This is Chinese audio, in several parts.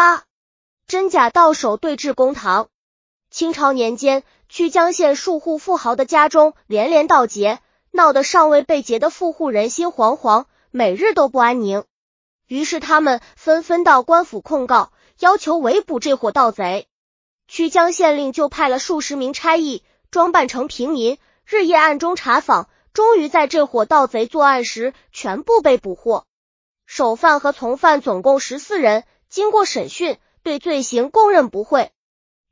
八真假到手对峙公堂。清朝年间，曲江县数户富豪的家中连连盗劫，闹得尚未被劫的富户人心惶惶，每日都不安宁。于是他们纷纷到官府控告，要求围捕这伙盗贼。曲江县令就派了数十名差役，装扮成平民，日夜暗中查访，终于在这伙盗贼作案时全部被捕获。首犯和从犯总共十四人，经过审讯，对罪行供认不讳。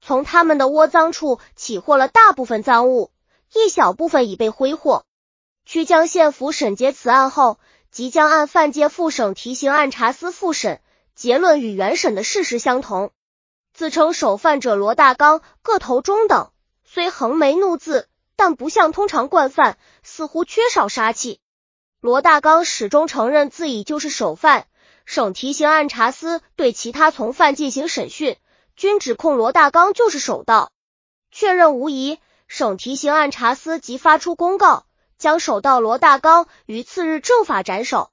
从他们的窝赃处起获了大部分赃物，一小部分已被挥霍。曲江县府审结此案后。即将按犯界复省提刑案查司复审，结论与原审的事实相同。自称首犯者罗大刚个头中等，虽横眉怒字，但不像通常惯犯，似乎缺少杀气。罗大刚始终承认自己就是首犯。省提刑案查司对其他从犯进行审讯，均指控罗大刚就是首盗，确认无疑。省提刑案查司即发出公告。将首盗罗大刚于次日正法斩首，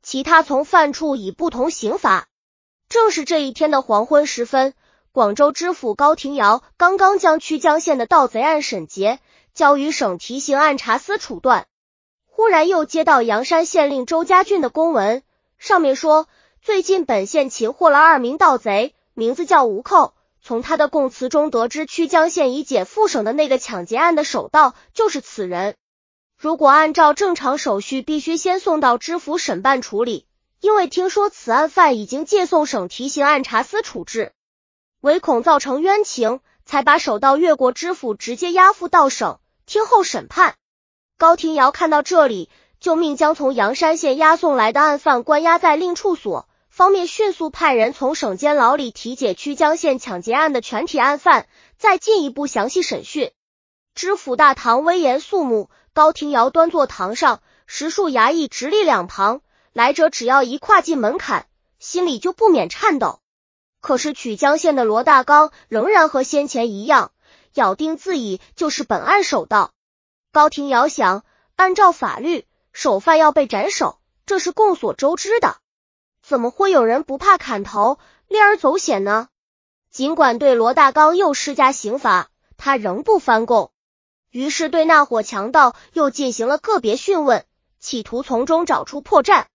其他从犯处以不同刑罚。正是这一天的黄昏时分，广州知府高廷尧刚刚将曲江县的盗贼案审结，交于省提刑案查司处断，忽然又接到阳山县令周家俊的公文，上面说最近本县擒获了二名盗贼，名字叫吴寇。从他的供词中得知，曲江县已解副省的那个抢劫案的首盗就是此人。如果按照正常手续，必须先送到知府审办处理。因为听说此案犯已经借送省提刑案查司处置，唯恐造成冤情，才把首盗越过知府，直接押赴到省听候审判。高廷尧看到这里，就命将从阳山县押送来的案犯关押在另处所，方便迅速派人从省监牢里提解曲江县抢劫案的全体案犯，再进一步详细审讯。知府大堂威严肃穆。高廷尧端坐堂上，十数衙役直立两旁，来者只要一跨进门槛，心里就不免颤抖。可是曲江县的罗大刚仍然和先前一样，咬定自己就是本案首盗。高廷尧想，按照法律，首犯要被斩首，这是众所周知的，怎么会有人不怕砍头，铤而走险呢？尽管对罗大刚又施加刑罚，他仍不翻供。于是对那伙强盗又进行了个别讯问，企图从中找出破绽。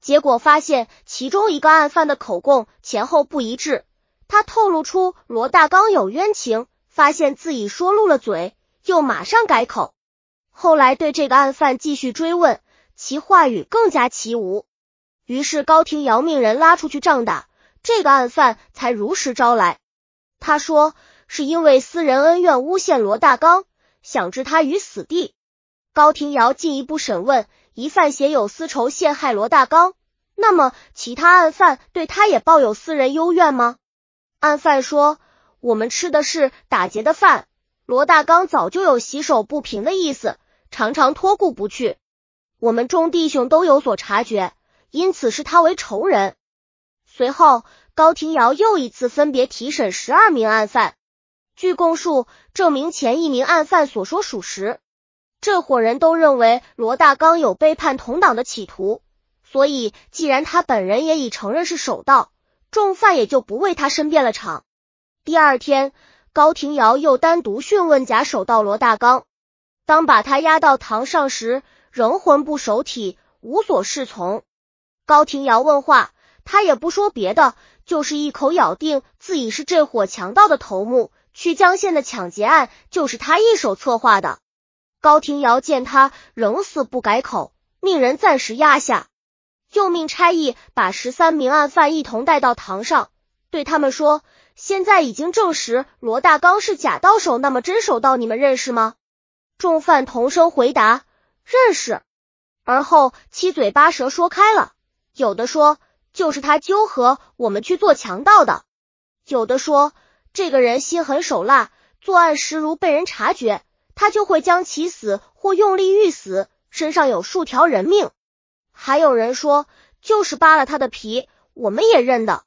结果发现其中一个案犯的口供前后不一致，他透露出罗大刚有冤情，发现自己说漏了嘴，又马上改口。后来对这个案犯继续追问，其话语更加奇无。于是高廷尧命人拉出去杖打，这个案犯才如实招来。他说是因为私人恩怨诬陷罗大刚。想置他于死地。高廷尧进一步审问，疑犯携有私仇陷害罗大刚，那么其他案犯对他也抱有私人幽怨吗？案犯说：“我们吃的是打劫的饭，罗大刚早就有洗手不平的意思，常常托顾不去。我们众弟兄都有所察觉，因此视他为仇人。”随后，高廷尧又一次分别提审十二名案犯。据供述，证明前一名案犯所说属实。这伙人都认为罗大刚有背叛同党的企图，所以既然他本人也已承认是首盗，众犯也就不为他申辩了场。第二天，高廷尧又单独讯问假首盗罗大刚。当把他押到堂上时，仍魂不守体，无所适从。高廷尧问话，他也不说别的，就是一口咬定自己是这伙强盗的头目。曲江县的抢劫案就是他一手策划的。高廷尧见他仍死不改口，命人暂时压下，又命差役把十三名案犯一同带到堂上，对他们说：“现在已经证实罗大刚是假刀手，那么真手到你们认识吗？”众犯同声回答：“认识。”而后七嘴八舌说开了，有的说就是他纠合我们去做强盗的，有的说。这个人心狠手辣，作案时如被人察觉，他就会将其死或用力欲死，身上有数条人命。还有人说，就是扒了他的皮，我们也认的。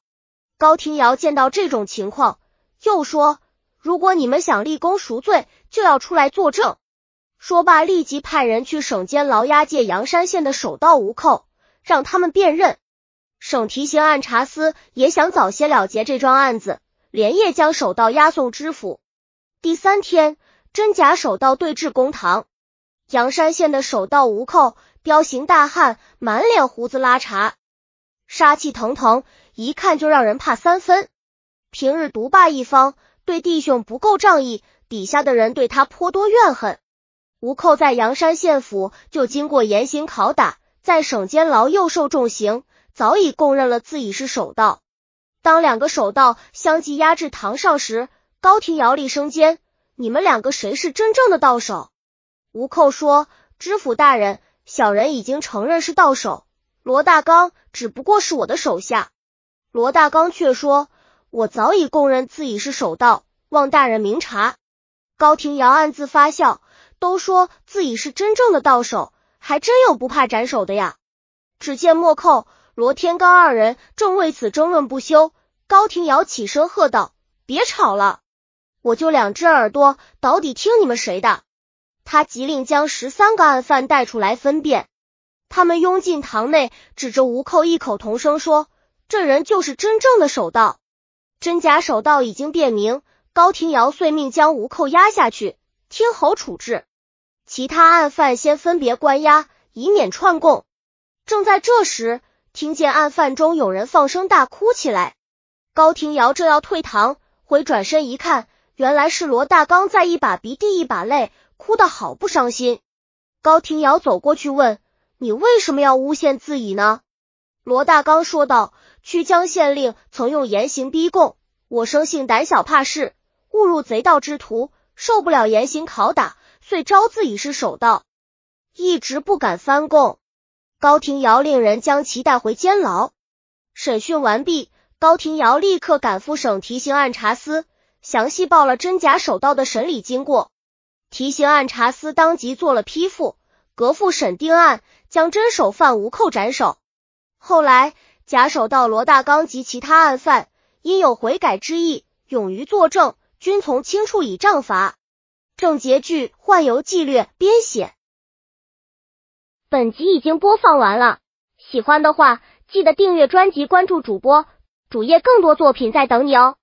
高廷尧见到这种情况，又说：“如果你们想立功赎罪，就要出来作证。”说罢，立即派人去省监牢押解阳山县的首盗吴寇，让他们辨认。省提刑按察司也想早些了结这桩案子，连夜将首盗押送知府。第三天，真假首盗对质公堂。阳山县的首盗吴寇，彪形大汉，满脸胡子拉碴，杀气腾腾，一看就让人怕三分。平日独霸一方，对弟兄不够仗义，底下的人对他颇多怨恨。吴寇在阳山县府就经过严刑拷打，在省监牢又受重刑，早已供认了自己是首盗。当两个首盗相继押至堂上时，高廷尧厉声尖：“你们两个谁是真正的盗手？”吴寇说：“知府大人，小人已经承认是盗手，罗大刚只不过是我的手下。”罗大刚却说：“我早已供认自己是首盗，望大人明察。”高廷尧暗自发笑，都说自己是真正的到手，还真有不怕斩首的呀。只见莫寇、罗天刚二人正为此争论不休，高廷尧起身喝道：“别吵了！”我就两只耳朵，到底听你们谁的？他急令将十三个案犯带出来分辨。他们拥进堂内，指着吴寇，异口同声说：“这人就是真正的首道，真假首道已经辨明。”高廷尧遂命将吴寇押下去，听候处置。其他案犯先分别关押，以免串供。正在这时，听见案犯中有人放声大哭起来。高廷尧正要退堂，回转身一看。原来是罗大刚在一把鼻涕一把泪，哭得好不伤心。高廷尧走过去问：“你为什么要诬陷自己呢？”罗大刚说道：“曲江县令曾用严刑逼供，我生性胆小怕事，误入贼盗之徒，受不了严刑拷打，遂招自己是首盗，一直不敢翻供。”高廷尧令人将其带回监牢。审讯完毕，高廷尧立刻赶赴省提刑按察司。详细报了真假首盗的审理经过，提刑按察司当即做了批复，革复审定案，将真首犯无寇斩首。后来假首盗罗大刚及其他案犯因有悔改之意，勇于作证，均从轻处以杖罚。正截句幻游纪略编写。本集已经播放完了，喜欢的话记得订阅专辑，关注主播主页，更多作品在等你哦。